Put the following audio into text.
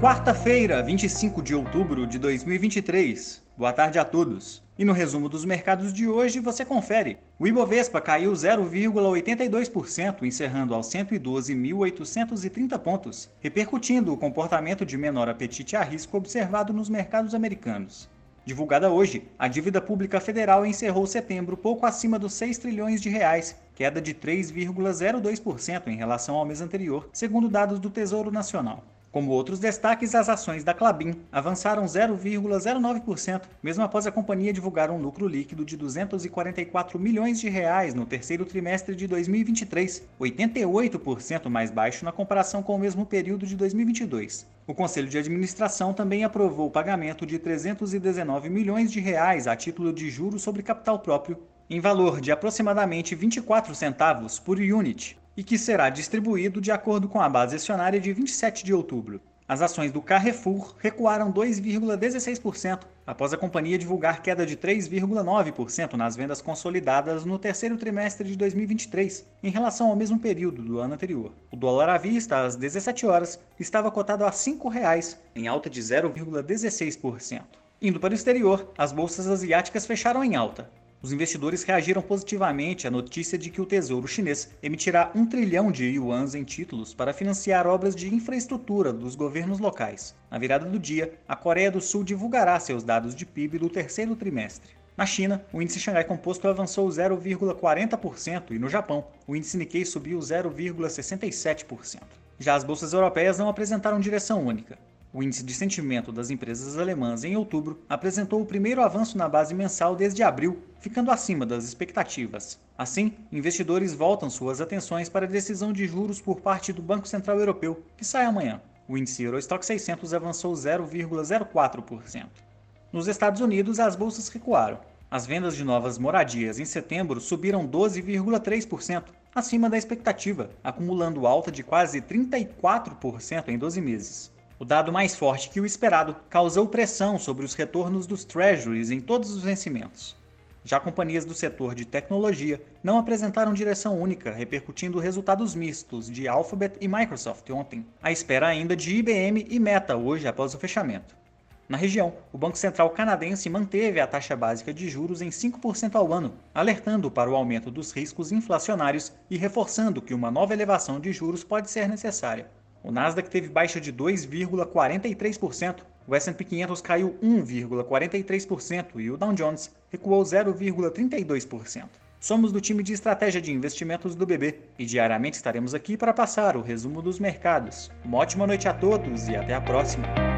Quarta-feira, 25 de outubro de 2023. Boa tarde a todos. E no resumo dos mercados de hoje você confere. O Ibovespa caiu 0,82%, encerrando aos 112.830 pontos, repercutindo o comportamento de menor apetite a risco observado nos mercados americanos. Divulgada hoje, a dívida pública federal encerrou setembro pouco acima dos 6 trilhões de reais, queda de 3,02% em relação ao mês anterior, segundo dados do Tesouro Nacional. Como outros destaques, as ações da Clabin avançaram 0,09%, mesmo após a companhia divulgar um lucro líquido de 244 milhões de reais no terceiro trimestre de 2023, 88% mais baixo na comparação com o mesmo período de 2022. O Conselho de Administração também aprovou o pagamento de 319 milhões de reais a título de juros sobre capital próprio, em valor de aproximadamente 24 centavos por unit, e que será distribuído de acordo com a base acionária de 27 de outubro. As ações do Carrefour recuaram 2,16% após a companhia divulgar queda de 3,9% nas vendas consolidadas no terceiro trimestre de 2023, em relação ao mesmo período do ano anterior. O dólar à vista, às 17 horas, estava cotado a R$ 5,00, em alta de 0,16%. Indo para o exterior, as bolsas asiáticas fecharam em alta, os investidores reagiram positivamente à notícia de que o Tesouro Chinês emitirá um trilhão de yuans em títulos para financiar obras de infraestrutura dos governos locais. Na virada do dia, a Coreia do Sul divulgará seus dados de PIB do terceiro trimestre. Na China, o índice Xangai Composto avançou 0,40% e no Japão, o índice Nikkei subiu 0,67%. Já as bolsas europeias não apresentaram direção única. O índice de sentimento das empresas alemãs em outubro apresentou o primeiro avanço na base mensal desde abril, ficando acima das expectativas. Assim, investidores voltam suas atenções para a decisão de juros por parte do Banco Central Europeu, que sai amanhã. O índice Eurostock 600 avançou 0,04%. Nos Estados Unidos, as bolsas recuaram. As vendas de novas moradias em setembro subiram 12,3%, acima da expectativa, acumulando alta de quase 34% em 12 meses. O dado mais forte que o esperado causou pressão sobre os retornos dos treasuries em todos os vencimentos. Já companhias do setor de tecnologia não apresentaram direção única, repercutindo resultados mistos de Alphabet e Microsoft ontem, à espera ainda de IBM e Meta hoje após o fechamento. Na região, o Banco Central canadense manteve a taxa básica de juros em 5% ao ano, alertando para o aumento dos riscos inflacionários e reforçando que uma nova elevação de juros pode ser necessária. O Nasdaq teve baixa de 2,43%, o S&P 500 caiu 1,43% e o Dow Jones recuou 0,32%. Somos do time de estratégia de investimentos do BB e diariamente estaremos aqui para passar o resumo dos mercados. Uma ótima noite a todos e até a próxima!